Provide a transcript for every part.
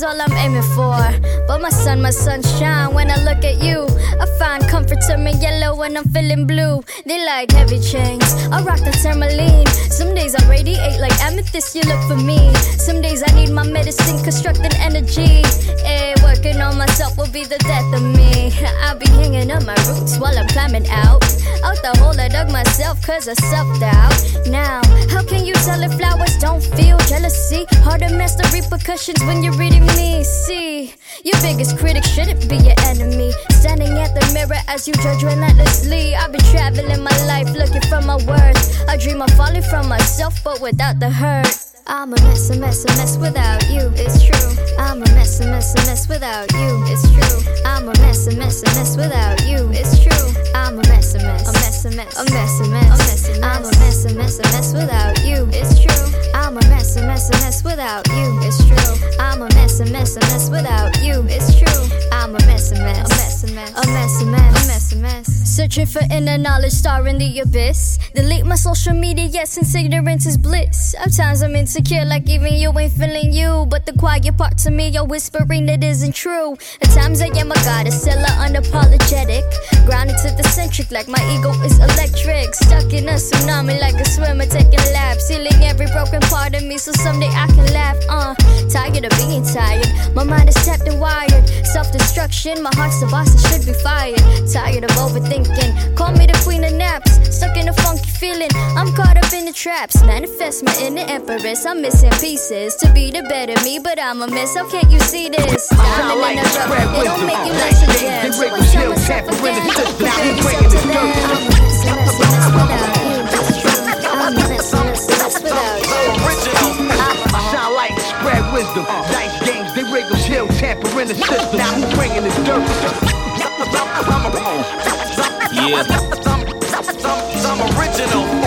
is all I'm aiming for. But my sun, my sunshine, when I look at you, I find comfort to me yellow when I'm feeling blue. They like heavy chains. I rock the tourmaline. Some days I radiate like amethyst, you look for me. Some days I need my medicine, constructing energy. Hey, working on myself will be the death of me. I'll be hanging on my roots while I'm climbing out. Out the hole I dug myself cause of self doubt. Now, how can you tell if flowers don't feel jealousy? Hard to master repercussions when you're reading me. See, your biggest critic shouldn't be your enemy. Standing at the mirror as you judge relentlessly. I've been traveling my life looking for my worth. I dream of falling from myself, but without the hurt. I'm a mess, a mess, a mess without you. It's true. I'm a mess, a mess, a mess without you. It's true. I'm a mess, a mess, a mess without you. It's true. I'm a mess, a mess, a mess, a mess, a mess, a mess. I'm a mess, a mess, a mess without you. It's true. I'm a mess, a mess, a mess without you. It's true. I'm a mess, a mess, a mess without you. It's true. I'm a mess, a mess, a mess, a mess, a mess, a mess, a mess, a mess. Searching for inner knowledge, star in the abyss. Delete my social media, yes, since ignorance is bliss. At times I'm insecure, like even you ain't feeling you. But the quiet parts of me are whispering it isn't true. At times I am a goddess, still unapologetic. Grounded to the centric, like my ego is electric. Stuck in a tsunami, like a swimmer taking laps. Sealing every broken part of me, so someday I can laugh. Uh, tired of being tired. My mind is tapped and wired. Self destruction, my heart's the boss, it should be fired. Tired of overthinking. Call me the queen of naps. Stuck in a funky feeling. I'm caught up in the traps. Manifest my inner empress. I'm missing pieces to be the better me, but I'm a mess. How can't you see this? Diamond in. It don't make you less a gem. So I tell myself again. Compare yourself to them. I'm a mess, a mess, a without you. I'm a mess, a mess, a without you. I shine light, spread wisdom. Dice Now who's bringing this dirt? Yeah.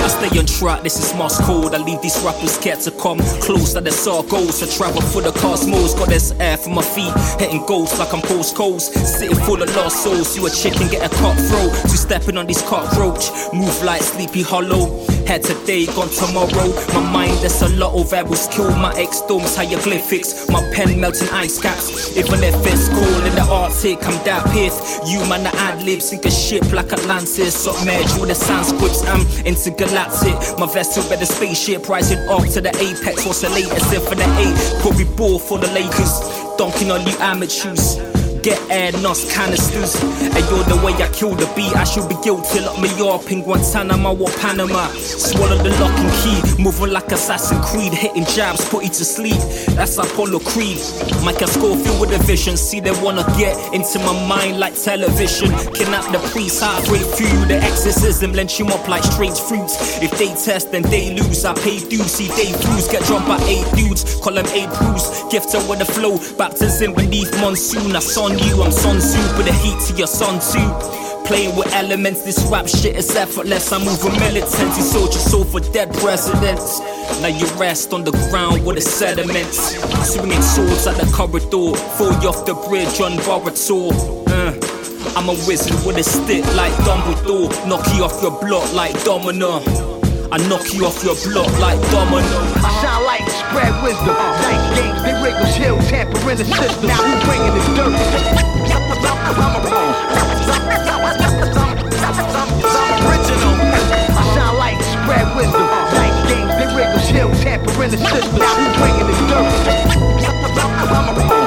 I stay on track, this is Morse code. I leave these rappers scared to come close. That the saw goes to travel for the cosmos. Got this air for my feet, hitting goals like I'm post coast. Sitting full of lost souls. You a chicken, get a cutthroat. Two stepping on these cockroach. Move like Sleepy Hollow. Head today, gone tomorrow. My mind, there's a lot of variables. Kill my ex storms, hieroglyphics. My pen melting ice caps. Even if it's cold in the Arctic, I'm that pith. You man, the ad libs, sink a ship like Atlantis. Merge with the Sanscripts, I'm into intergalactic. My vessel better spaceship, rising off to the apex. What's the latest? If for the eight, probably ball for the Lakers. Dunking on you amateurs. Get air, nos, canisters. And you're the way I kill the beat. I should be guilty. Lock me up in Guantanamo or Panama. Swallow the lock and key. Moving like Assassin Creed. Hitting jabs, put you to sleep. That's Apollo Creed. Michael Scofield with a vision. See, they wanna get into my mind like television. Kidnap the priest, heartbreak few. The exorcism, lynch him up like strange fruits. If they test, then they lose. I pay dues. See, they fuse. Get jumped by eight dudes. Call them eight crews. Gifted with the flow. Baptism beneath monsoon. I you, I'm Sun Tzu, put the heat to your son too. Playing with elements, this rap shit is effortless. I move with militancy, sold your soul for dead presidents. Now you rest on the ground with the sediments. Swinging swords at the corridor, fall you off the bridge on Borator. Uh, I'm a wizard with a stick like Dumbledore, knock you off your block like Domino. I knock you off your block like Domino. I shine light, spread wisdom. Dice games, they wriggle, chill, tamper in the system. Now who's bringing this dirt? I shine light, spread wisdom. Dice games, they wriggle, chill, tamper in the system. Now who's bringing this Ethiopian.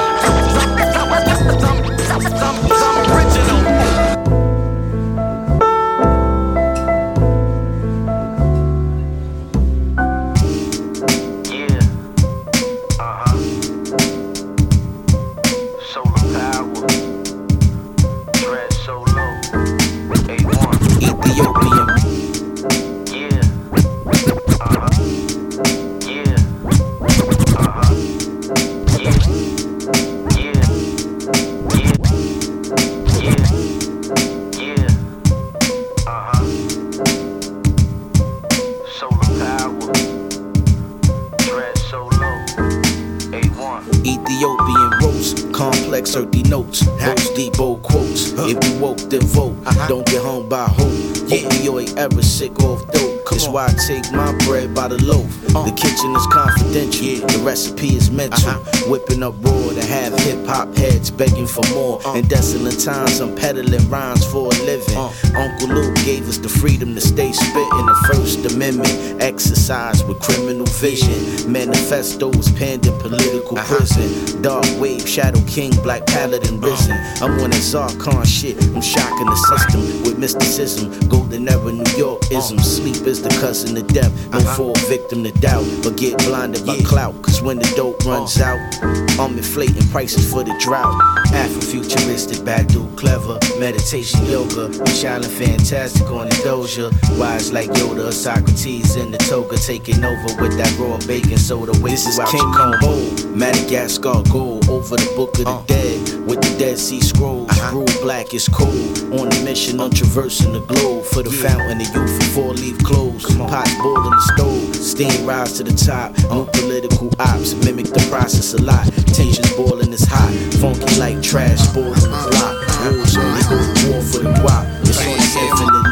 Recipe is mental. Uh-huh. Whipping up raw to have hip hop heads begging for more. Uh. In desolate times, I'm peddling rhymes for a living. Uh. Uncle Luke gave us the freedom to stay spitting the First Amendment. Exercise with criminal vision. Manifestos penned in political uh-huh. prison. Dark wave, shadow king, black paladin risen. Uh. I'm on that Zarkon shit, I'm shocking the system with mysticism. Golden era New York ism. Sleep is the cousin of death. No uh-huh. fall victim to doubt, but get blinded by clout. Cause when the dope runs out, I'm inflating prices for the drought. Afrofuturistic, Badu, clever, meditation, yoga. I'm shining fantastic on the doja. Wise like Yoda, Socrates in the toga, taking over with that raw bacon soda. This is King Combo, Madagascar gold over the book of the uh. dead with the Dead Sea Scrolls. Uh-huh. black is cold. On a mission, I'm traversing the globe for the fountain of youth for four leaf clothes. Pots boiling the stove, steam rise to the top. New political ops mimic the process a lot. Tensions boiling is hot, funky like trash spoiling the block. Rules only go war for the guap. It's on infinite.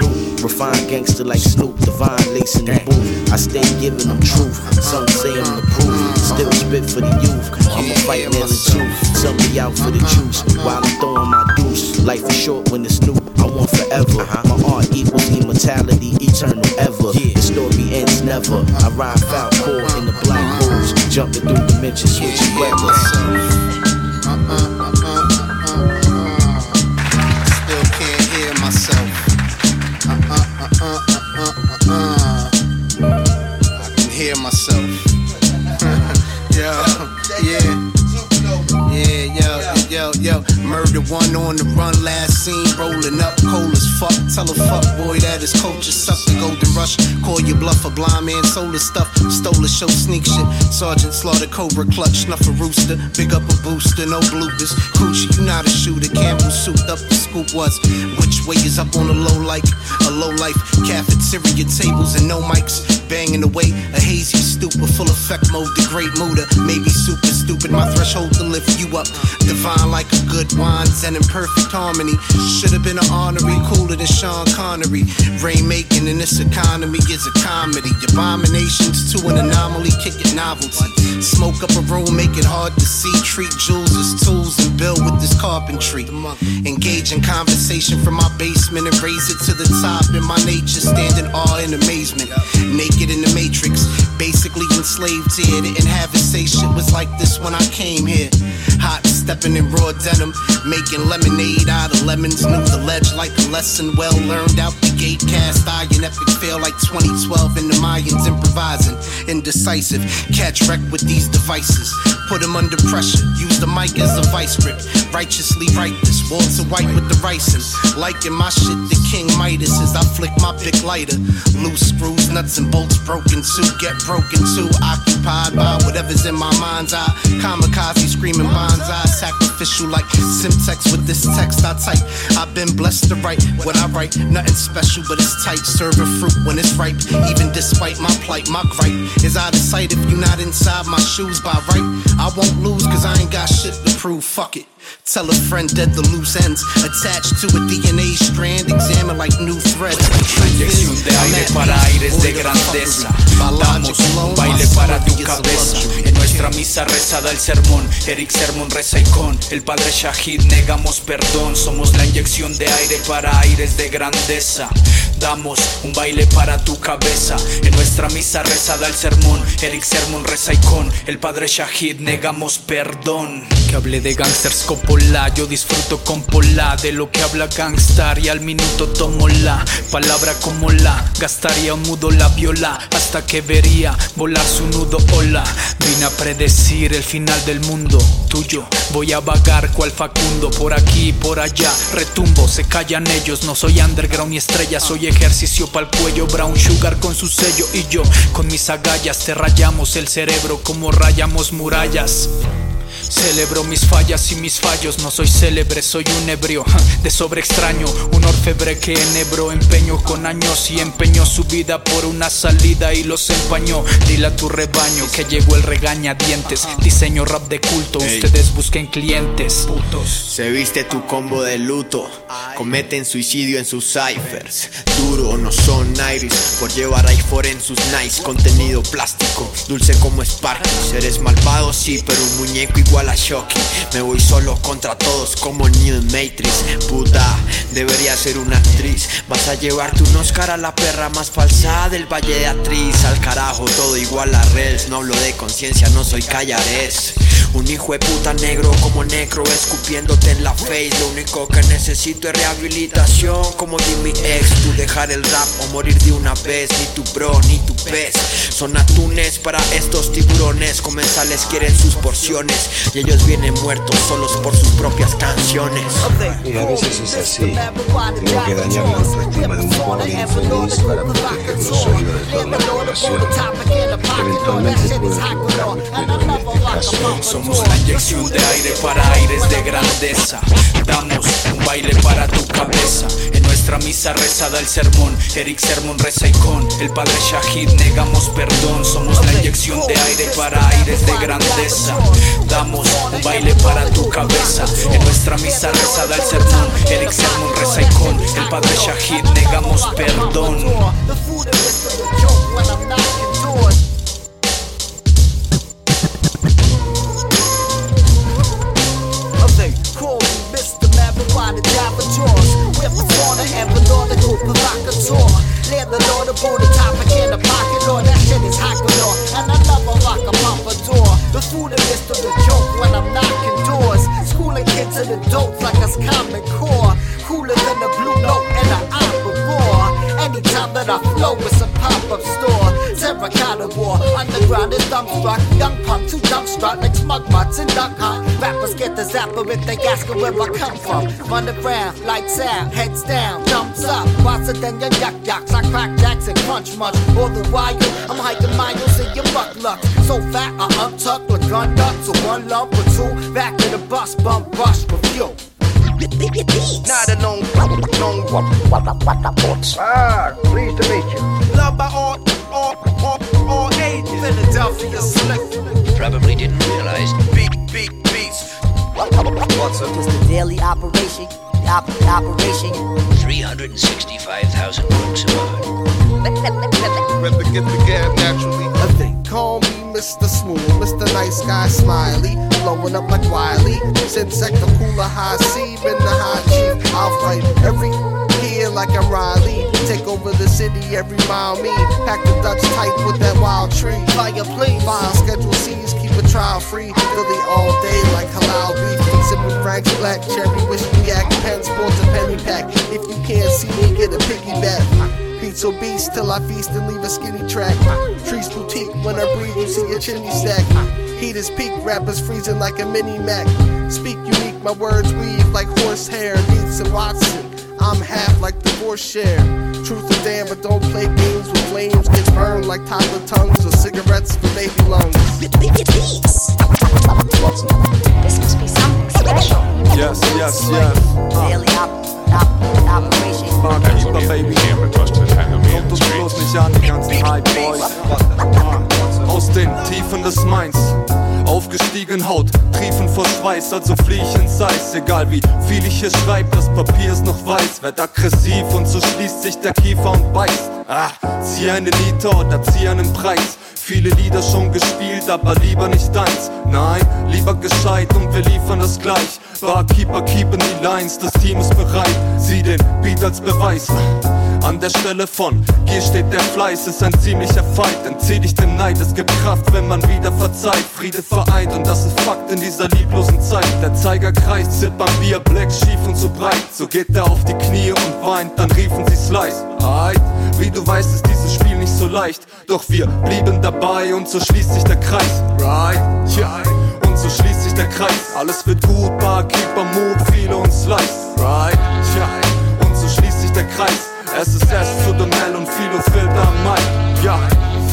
Refined gangster like Snoop, divine lace in the booth. I stay giving them truth. Some say I'm the proof. Still spit for the youth. I'ma fight nail and tooth. Some be out for the juice while I'm throwing my deuce. Life is short when it's new. I want forever. Uh-huh. My art equals immortality, eternal ever. The story ends never. I ride foul core in the black holes, jumping through dimensions, switching weather. one on the run, last seen rolling up, cold as fuck. Tell a fuck boy that his culture suck the golden rush. Call your bluff a blind man, solar stuff. Stole a show, sneak shit. Sergeant slaughter, cobra clutch, snuff a rooster. Big up a booster, no bloopers. Coochie, you not a shooter. Campbell souped up, the scoop was. Which way is up on a low like a low life cafeteria tables and no mics. Banging away, a hazy stupor, full effect mode, the great mooder. Maybe super stupid, my threshold to lift you up. Divine like a good wine, zen in perfect harmony. Should've been an honorary, cooler than Sean Connery. Rainmaking in this economy is a comedy. Abominations to an anomaly, kick it novelty. Smoke up a room, make it hard to see. Treat jewels as tools and build with this carpentry. Engage in conversation from my basement and raise it to the top. In my nature, stand in awe and amazement. Naked in the matrix, basically enslaved here. Didn't have it say shit was like this when I came here. Hot stepping in raw denim, making lemonade out of lemons. Knew the ledge like a lesson well learned out the gate. Cast iron, epic fail like 2012 in the Mayans improvising. Indecisive, catch wreck with these devices. Put them under pressure, use the mic as a vice grip. Righteously write this, Walter White with the ricin. Liking my shit, the King Midas as I flick my big lighter. Loose screws, nuts and bolts broken too. Get broken too. Occupied by whatever's in my mind's eye. Kamikaze screaming banzai. Sacrificial like Semtex with this text I type. I've been blessed to write what I write. Nothing special, but it's tight. Serving fruit when it's ripe. Even despite my plight, my gripe is out of sight if you're not inside my shoes by right. I won't lose cause I ain't got shit to prove. Fuck it. Tell a friend dead the loose ends attached to a DNA strand, examine like new threads. Inyección de aire para aires de grandeza. Damos un baile para tu cabeza. En nuestra misa rezada el sermón, Eric Sermon reza y con el padre Shahid negamos perdón. Somos la inyección de aire para aires de grandeza. Damos un baile para tu cabeza. En nuestra misa rezada el sermón, Eric Sermon reza y con el padre Shahid negamos perdón. Que hable de gangsters con yo disfruto con pola. De lo que habla gangstar y al minuto tomo la palabra como la. Gastaría un mudo la viola hasta que vería volar su nudo. Hola vine a predecir el final del mundo tuyo. Voy a vagar cual Facundo por aquí por allá. Retumbo se callan ellos no soy underground ni estrella. Soy ejercicio pa'l cuello brown sugar con su sello. Y yo con mis agallas te rayamos el cerebro como rayamos murallas Celebro mis fallas y mis fallos, no soy célebre, soy un ebrio de sobre extraño, un orfebre que enhebró empeño con años y empeñó su vida por una salida y los empañó. Dile a tu rebaño que llegó el regañadientes, diseño rap de culto, ustedes busquen clientes. Putos. Se viste tu combo de luto, cometen suicidio en sus ciphers. Duro, no son iris, por llevar iPhone en sus nice, contenido plástico, dulce como Sparkles. Eres malvado, sí, pero un muñeco igual a Shocky. Me voy solo contra todos como New Matrix. Puta, debería ser una actriz. Vas a llevarte un Oscar a la perra más falsa del Valle de Atriz. Al carajo, todo igual a Rels. No hablo de conciencia, no soy callares. Un hijo de puta negro como necro escupiéndote en la face. Lo único que necesito es rehabilitación como Jimmy X. Tú dejar el rap o morir de una vez. Ni tu bro ni tu pez. Son atunes para estos tiburones. Comensales quieren sus porciones. Y ellos vienen muertos solos por sus propias canciones. Y a veces es así. Tengo que dañar la autoestima de un pobre infeliz para proteger los oídos de toda la población. Eventualmente puede equivocarme, pero en este caso Somos la inyección de aire para aires de grandeza. Damos un baile para tu cabeza. En nuestra misa rezada el sermón. Eric Sermon reza y con el padre Shahid negamos perdón. Somos la inyección de aire para aires de grandeza. Damos un baile para tu cabeza. En nuestra misa rezada el sermón. Eric Sermon reza y con el padre Shahid negamos perdón. Is just a joke when I'm knocking doors. Schooling kids and adults like us common core. Cooler than a blue note and an opera roar. Anytime that I flow, it's a pop-up store. Terracotta war, underground is dumbstruck. Young punk, too dumbstruck, like smug mutts and duck hunt. Rappers get the zapper if they ask where I come from. Run around, lights out, heads down, thumbs up. Faster than your yuck yucks, I crack jacks and crunch much. All the while, I'm hiking miles in your buck luck. So fat, I untuck with gun nuts, or one lump or two. Back in the bus, bump rush review. Not a known, known Ah, pleased to meet you. Love by all, all, all, all ages. Philadelphia slick. Probably didn't realize. Beat, beat, beats. What's up? It's the daily operation. Op- operation. 365,000 books a month. Rather get the gab naturally. They call me Mr. Smooth, Mr. Nice Guy Smiley, blowing up like Wiley. Send sector cooler high C, been the high chief. I'll fight every year like I'm Riley. Take over the city every mile me. Pack the Dutch tight with that wild tree. Fire please. File schedule C's, keep a trial free. Philly all day like halal beef. Sipping Frank's black cherry, whiskey yak, pen sports a penny pack. If you can't see me, get a piggyback. Pizza beast till I feast and leave a skinny track. Trees boutique when I breathe, you see a chimney stack. Heat is peak, rappers freezing like a mini Mac. Speak unique, my words weave like horsehair. Needs and Watson, I'm half like the divorce share. Truth is damn, but don't play games with flames. Gets burned like toddler tongues or cigarettes for baby lungs. This must be something special. Yes, yes, yes. Daily op- op- operation. Barkeeper, Baby. Kommt uns bloß nicht an, die ganzen Hype Boys. Aus den Tiefen des Mainz. Aufgestiegen Haut, triefen vor Schweiß, also flieh ich ins Eis. Egal wie viel ich hier schreib, das Papier ist noch weiß. Werd aggressiv und so schließt sich der Kiefer und beißt. Ah, zieh eine Liter oder zieh einen Preis. Viele Lieder schon gespielt, aber lieber nicht deins. Nein, lieber gescheit und wir liefern das gleich. Barkeeper keepen die Lines, das Team ist bereit. Sieh den Beat als Beweis. An der Stelle von hier steht der Fleiß, ist ein ziemlicher Fight. Entzieh dich dem Neid, es gibt Kraft, wenn man wieder verzeiht. Friede vereint und das ist Fakt in dieser lieblosen Zeit. Der Zeiger kreist, Sip am Bier, Black schief und so breit. So geht er auf die Knie und weint, dann riefen sie Slice. Aight, wie du weißt, ist dieses Spiel nicht so leicht. Doch wir blieben dabei und so schließt sich der Kreis. Right, yeah. Und so schließt sich der Kreis. Alles wird gut, Barkeeper, Move, viele und Slice. Right, yeah. Und so schließt sich der Kreis. Es ist S zu dem L und Philo Filter am Mic. Ja,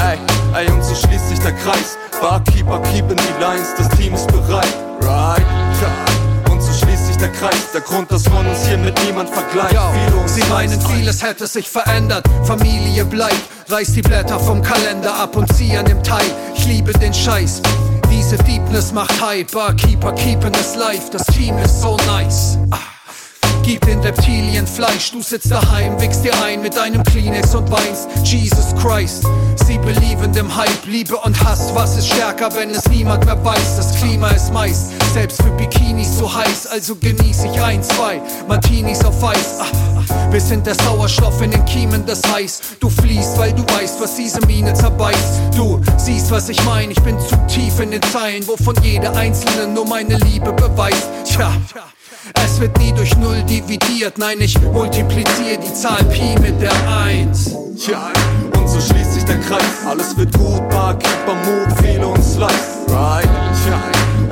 ey, ey, und so schließt sich der Kreis. Barkeeper keepen die Lines, das Team ist bereit. Right, ja. Und so schließt sich der Kreis, der Grund, dass man uns hier mit niemand vergleicht. Uns Sie meinen, vieles hätte sich verändert. Familie bleibt, reiß die Blätter vom Kalender ab und zieh an dem Teil. Ich liebe den Scheiß. Diese Deepness macht Hype, Barkeeper keeping es live. Das Team ist so nice. Ah. Gib den Reptilien Fleisch, du sitzt daheim, wickst dir ein mit deinem Kleenex und weinst. Jesus Christ, sie belieben dem Hype, Liebe und Hass. Was ist stärker, wenn es niemand mehr weiß? Das Klima ist meist selbst für Bikinis zu heiß, also genieß ich ein, zwei Martinis auf Eis. Ah, wir sind der Sauerstoff in den Kiemen des Eis. Du fließt, weil du weißt, was diese Mine zerbeißt. Du siehst, was ich meine, ich bin zu tief in den Zeilen, wovon jede einzelne nur meine Liebe beweist. Tja. Es wird nie durch Null dividiert, nein, ich multipliziere die Zahl Pi mit der 1. Ja, und so schließt sich der Kreis. Alles wird gut, Barkeeper, Mut, viele und Slice. Right, ja,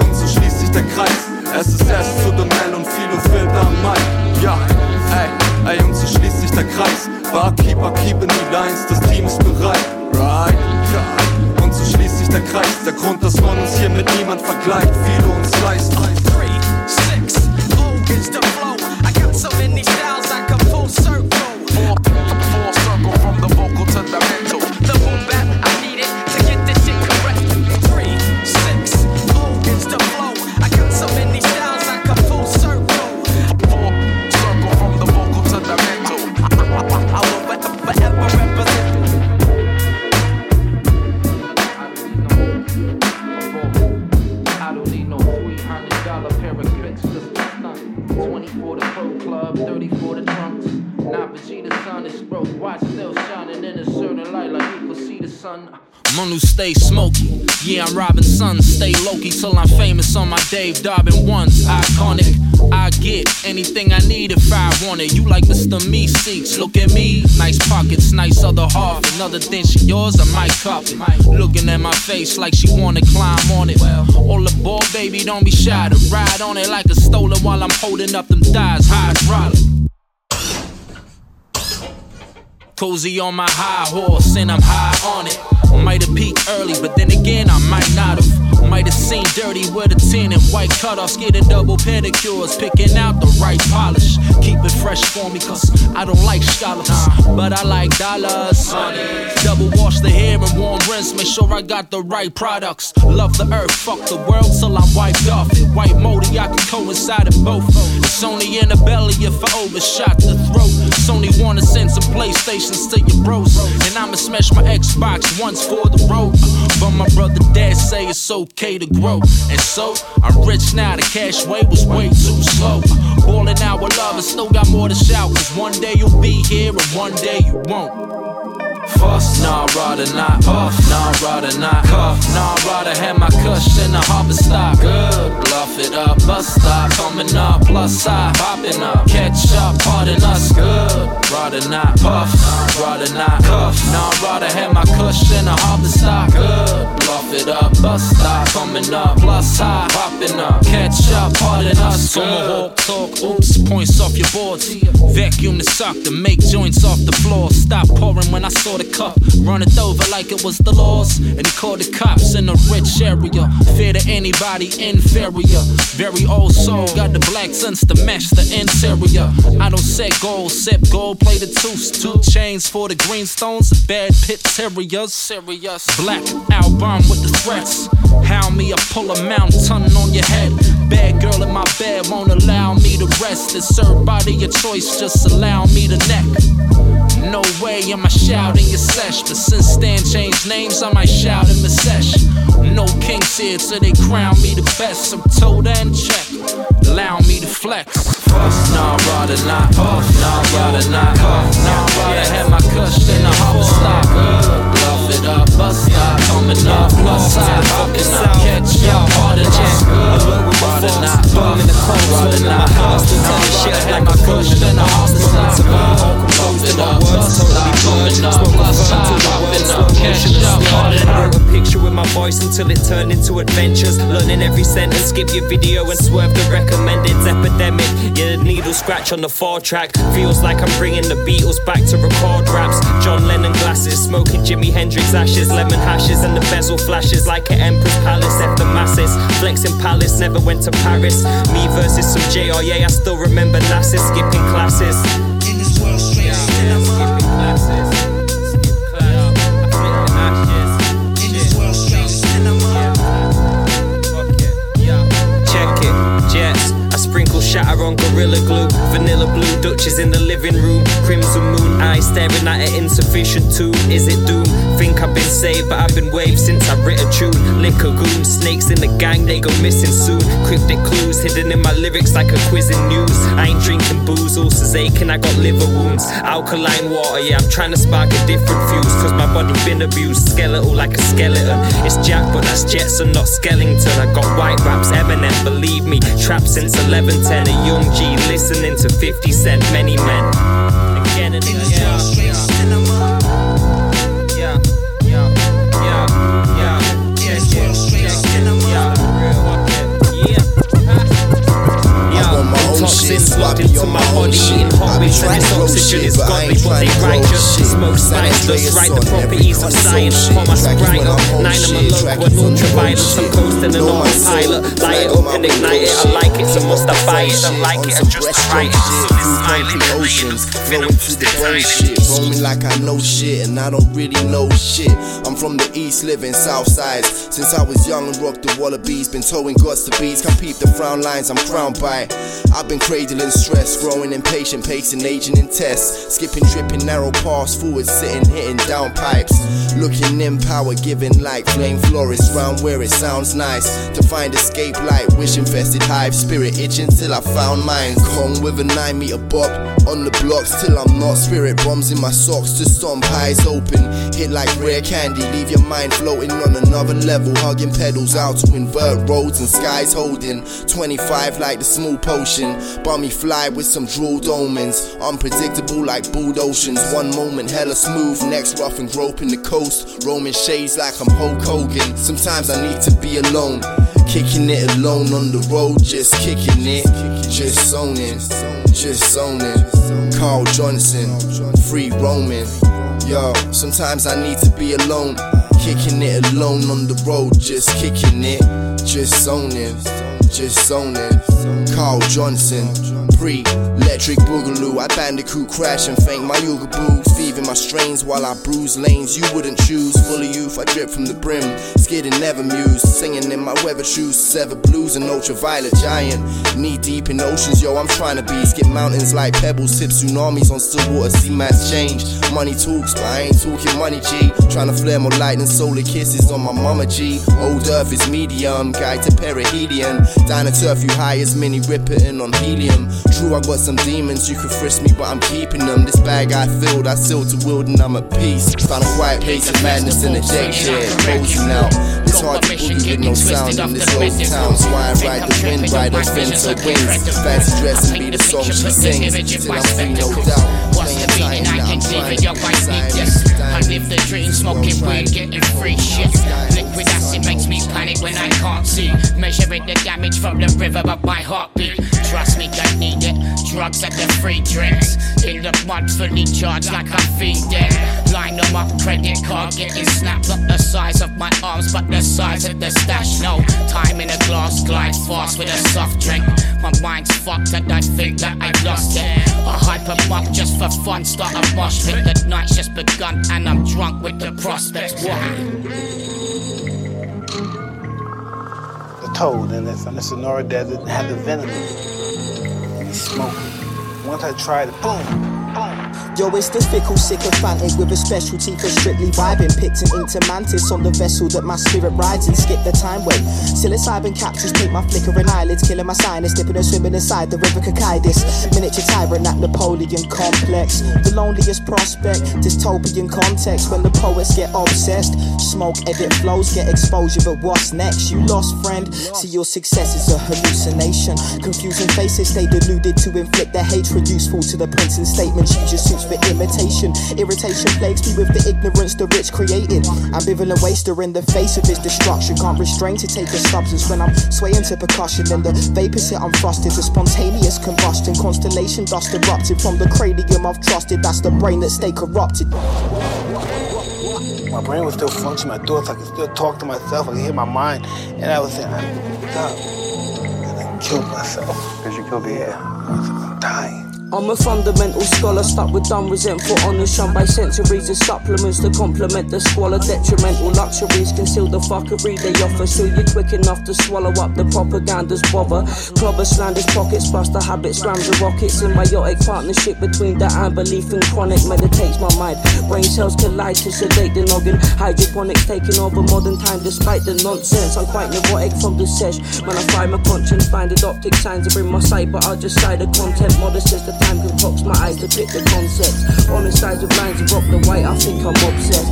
und so schließt sich der Kreis. Es ist erst zu der Mel und viele fehlt am Mai. Ja, ey, ey, und so schließt sich der Kreis. Barkeeper, keeping die Lines, das Team ist bereit. Right, ja, und so schließt sich der Kreis. Der Grund, dass man uns hier mit niemand vergleicht. Viele und Slice. Yeah, I'm robbing sons. Stay low-key till I'm famous on my Dave Dobbin ones. Iconic. I get anything I need if I want it. You like Mr. Meeseeks. Look at me. Nice pockets, nice other half. Another thing she yours, I might cop it. Looking at my face like she wanna climb on it. All aboard, baby, don't be shy to ride on it like a stolen while I'm holding up them thighs. Hydraulic. Cozy on my high horse, and I'm high on it. Might have peaked early, but then again, I might not have. Might have seen dirty with a tin and white cutoffs, getting double pedicures, picking out the right polish. Keep it fresh for me, cause I don't like scallops, but I like dollars. Double wash the hair and warm rinse, make sure I got the right products. Love the earth, fuck the world till I'm wiped off it. White moldy, I can coincide in both. It's only in the belly if I overshot the throat. It's only wanna send some PlayStations to your bros. And I'ma smash my Xbox once for the road. But my brother dad say it's okay to grow. And so I'm rich now, the cash way was way too slow. Balling out with love and still got more to shout. Cause one day you'll be here and one day you won't. Fuss, nah, rather not. Puff, nah, rather not. Cuff, nah, rather have my cushion a harbor stock. Good, bluff it up, bus stop coming up, plus side popping up. Catch up, pardon us. Good, rather not. Puff, nah, rather not. Cuff, nah, rather have my cushion a harbor stock. Good, bluff it up, bus stop coming up, plus side popping up. Catch up, pardon us. Tomahawk talk, oops, points off your boards. Vacuum the sock to make joints off the floor. Stop pouring when I saw the cup. Run it over like it was the laws. And he called the cops in a rich area. Fear to anybody inferior. Very old soul. Got the black sense to match the interior. I don't set goals, sip gold plated tooth. Two chains for the green greenstones. Bad pit terriers. Serious. Black album with the threats. How me, I pull a mountain on your head. Bad girl in my bed won't allow me to rest. It's her body a choice, just allow me to neck. No way am I shouting your sesh, but since Stan changed names, I might shout in the sesh. No kings here till they crown me the best. I'm told and check, allow me to flex. Nah, rather not. Nah, rather not. Nah, rather have my cushion a hopper stock. Bluff it up, bust stop, coming up, plus side, fucking up, catch up, harder good. Rather not. Rather not. Cuff, nah, rather have my cushion a hopper stock. Bluff it up, bust stop, coming up, plus side, popping up, catch up, harder not. wrote a picture with my voice and till it turned into adventures. Learning every sentence, skip your video and swerve the recommended. Epidemic, yeah, the needle scratch on the four track. Feels like I'm bringing the Beatles back to record raps. John Lennon glasses, smoking Jimi Hendrix ashes, lemon hashes, and the bezel flashes like an Emperor's Palace. F the masses, flexing palace, never went to Paris. Me versus some JRA, I still remember NASA skipping classes. Yeah. Shatter on gorilla glue. Vanilla blue Dutches in the living room. Crimson moon eyes staring at an insufficient tune. Is it doom? Think I've been saved, but I've been waved since I writ a tune. Liquor goon, snakes in the gang, they go missing soon. Cryptic clues hidden in my lyrics like a quiz in news. I ain't drinking booze, ulcers aching, I got liver wounds. Alkaline water, yeah, I'm trying to spark a different fuse. Cause my body been abused, skeletal like a skeleton. It's Jack, but that's Jetson, not Skellington. I got white raps, Eminem, believe me. Trapped since 11. 1110, a young G listening to 50 Cent, many men. Again and again. Locked into my body, eating hobbits, and this oxygen is godly, but they righteous. Smoke spice, dust right the properties of science. Sprite up, nine of my local and ultraviolence. I'm coasting an autopilot, light it up and ignite it. I like it, so must I buy it? I like it, I just try it. So smiling, oceans, flowing through the bullshit. Roaming like I know shit, and I don't really know shit. I'm from the east, living south sides. Since I was young and rocked the wallabies, been towing guts to beats. Come peep the frown lines, I'm crowned by. I've been cradling stress, growing impatient, pacing, aging in tests. Skipping, tripping, narrow paths, forward sitting, hitting down pipes. Looking in power, giving light, flame florists round where it sounds nice. To find escape light, wish infested hive, spirit itching till I found mine. Kong with a 9 meter bob on the blocks till I'm not. Spirit bombs in my socks to stomp eyes open. Hit like rare candy, leave your mind floating on another level. Hugging pedals out to invert roads and skies holding. 25 like the smooth potion. Bummy fly with some drooled omens. Unpredictable like bald oceans. One moment hella smooth, next rough and groping the coast. Roaming shades like I'm Hulk Hogan. Sometimes I need to be alone. Kicking it alone on the road, just kicking it. Just zoning, just zoning. Carl Johnson, free roaming. Yo, sometimes I need to be alone. Kicking it alone on the road, just kicking it. Just zoning, just zoning. Carl Johnson, pre electric boogaloo. I bandicoot crash and thank my yoga boo. Thieving my strains while I bruise lanes you wouldn't choose. Full of youth, I drip from the brim. Skidding never muse. Singing in my weather shoes. Sever blues and ultraviolet giant. Knee deep in oceans, yo, I'm trying to be. Skip mountains like pebbles, tip tsunamis on still water. See mass change. Money talks, but I ain't talking money, G. Trying to flare more light than solar kisses on my mama, G. Old earth is medium, guide to perihelion. Down to turf, you high as mini ripping on helium. True, I got some demons, you could frisk me, but I'm keeping them. This bag I filled, I sealed to wield, and I'm at peace. Found a quiet place of madness in the day share, posing out. It's hard to boogie with no sound in this old town, so I ride the wind right off into wings. Fancy dress and be the song she sings, till I'm free, no doubt. Playing time, now I'm trying to be I live the dream, smoking weed, getting free shit. Liquid acid makes me panic when I can't see. Measuring the damage from the river of my heartbeat. Trust me, I need it. Drugs at the free drinks. In the mud, fully charged like I'm feeding. Line them up, credit card getting snapped. Not the size of my arms, but the size of the stash. No time in a glass, glide fast with a soft drink. My mind's fucked and I think that I've lost it. A hyper monk just for fun, start a mosh pit. The night's just begun and I'm drunk with the prospects. The toad and it's on the Sonora Desert had the venom in. And he smoked. Once I tried it, boom. Yo, it's the fickle sycophantic with a specialty for strictly vibing. Picked an inked mantis on the vessel that my spirit rides and skip the time wait. Psilocybin captures paint my flickering eyelids, killing my sinus, dipping and swimming inside the river Cocytus. Miniature tyrant at Napoleon complex. The loneliest prospect, dystopian context when the poets get obsessed. Smoke, edit flows, get exposure, but what's next? You lost, friend. See, your success is a hallucination. Confusing faces they deluded to inflict their hatred, useful to the prince and statement when she just suits for imitation. Irritation plagues me with the ignorance the rich created. Ambivalent waster in the face of his destruction. Can't restrain to take a substance when I'm swaying to percussion. And the vapors hit, I'm thrusted to spontaneous combustion. Constellation dust erupted from the cranium I've trusted. That's the brain that stay corrupted. My brain was still functioning, my thoughts, I could still talk to myself, I could hear my mind, and I was saying, I stop. And I killed myself. Because you killed the air. I was like, I'm dying. I'm a fundamental scholar, stuck with dumb, resentful honors, shunned by centuries as supplements to complement the squalor. Detrimental luxuries conceal the fuckery they offer, so you're quick enough to swallow up the propaganda's bother. Clobber slanders pockets, bust the habits, rams the rockets. Symbiotic partnership between the unbelief and chronic meditates my mind. Brain cells collide to sedate the noggin. Hydroponics taking over modern time despite the nonsense. I'm quite neurotic from the sesh. When I find my conscience, find the optic signs to bring my sight, but I'll just side the content. Modest the time concocts my eyes to pick the concepts. On the sides of lines of rock the white, I think I'm obsessed.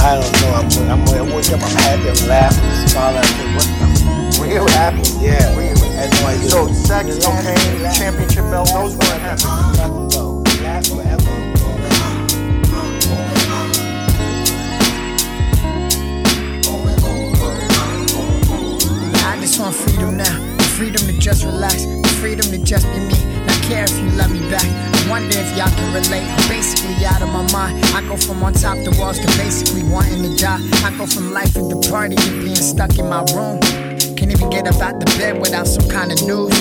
I don't know, I'm, I'm, I wake up, I'm happy, I'm laughing, smiling, I what the Real happy, yeah. Real, I had. So, sex, cocaine, championship belt, those weren't happening. Last forever. I just want freedom now. The freedom to just relax. The freedom to just be me. Care if you love me back. I wonder if y'all can relate. I'm basically out of my mind. I go from on top the walls to basically wanting to die. I go from life at the party to being stuck in my room. Can't even get up out the bed without some kind of news.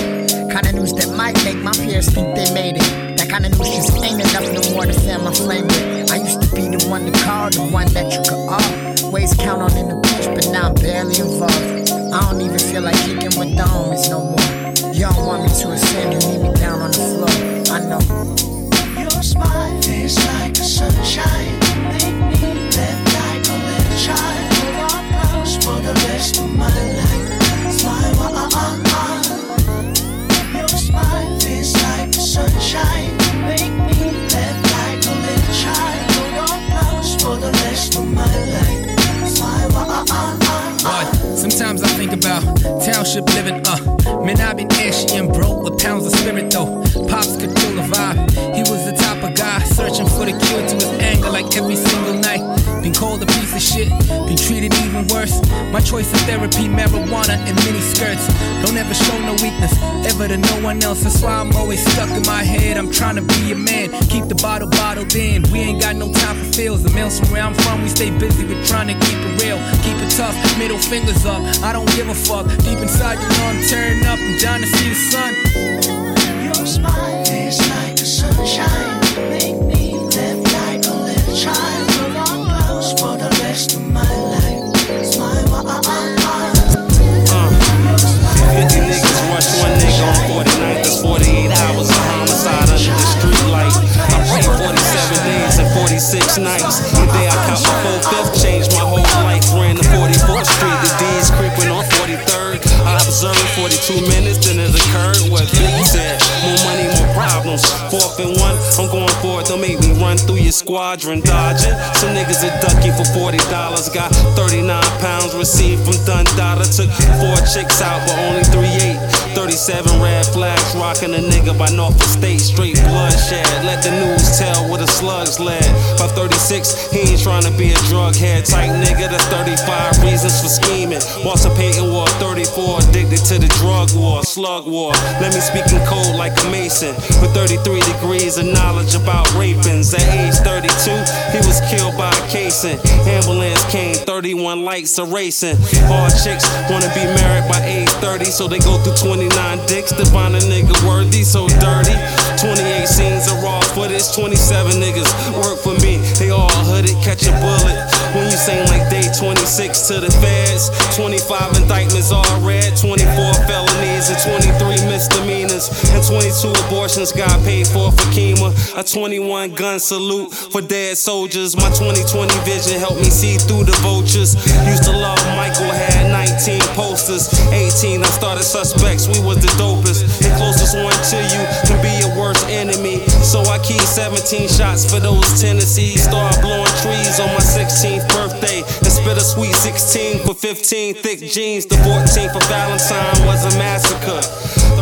Kind of news that might make my peers think they made it. That kind of news just ain't enough no more to fan my flame with. I used to be the one to call, the one that you could always count on in the pinch, but now I'm barely involved. I don't even feel like kicking with the homies no more. Don't want me to ascend, you need me down on the floor. I know. Your smile is like sunshine. Make me like a little child. For the rest of my life. Smile, ah, ah, ah. Your smile is like sunshine. Make me like a little child. For the rest of my life. Smile, Sometimes I think about township living, uh. Man, I've been ashy and broke with pounds of spirit though. Pops could feel the vibe. He was the type of guy searching for the cure to his anger like every single night. Been called a piece of shit, been treated even worse. My choice of therapy, marijuana and mini skirts. Don't ever show no weakness, ever to no one else. That's why I'm always stuck in my head. I'm trying to be a man, keep the bottle bottled in. We ain't got no time for feels. The males from where I'm from, we stay busy with trying to keep it real, keep it tough. Middle fingers up, I don't give a fuck. Deep inside, you know I'm turning up. I'm down to see the sun. Your smile is like the sunshine. 42 minutes, then it occurred what Big said. More money, more problems. And one, I'm going for it. Don't make me run through your squadron dodging. Some niggas that duck you for $40. Got 39 pounds received from Dundada. Took four chicks out, but only three ate. 37 red flags, rocking a nigga by Norfolk State. Straight bloodshed. Let the news tell where the slugs led. By 36, he ain't trying to be a drug head type nigga. That's 35 reasons for scheming. Walter Payton wore 34, addicted to the drug war, slug war. Let me speak in code like a mason. For 33 degrees of knowledge about rapings. At age 32, he was killed by a casing. Ambulance came, 31 lights are racing. All chicks wanna be married by age 30, so they go through 29 dicks to find a nigga worthy, so dirty. 28 scenes of raw footage, 27 niggas work for me. All catch a bullet. When you sing like day 26 to the feds, 25 indictments all red, 24 felonies and 23 misdemeanors, and 22 abortions got paid for for Kima. A 21 gun salute for dead soldiers. My 2020 vision helped me see through the vultures. Used to love Michael, had 19 posters. 18, I started suspects, we was the dopest. The closest one to you can be your worst enemy. So I keep 17 shots for those Tennessees. Start blowing trees on my 16th birthday. Spit a sweet 16 for 15 thick jeans. The 14th for Valentine was a massacre.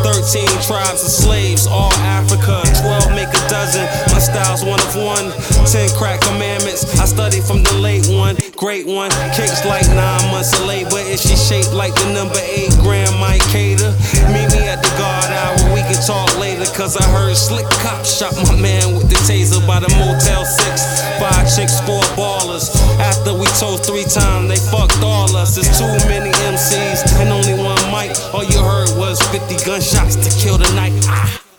13 tribes of slaves, all Africa. 12 make a dozen. My style's one of one. ten crack commandments. I studied from the late one, great one. Kicks like nine months of labor. Is she shaped like the number eight gram Mike Cater? Meet me at the guard hour, we can talk later. Cause I heard slick cop shot my man with the taser by the Motel 6. Five chicks, four ballers. After we told three times, they fucked all us. There's too many MCs and only one mic. All you heard was 50 gunshots to kill the night. Ah.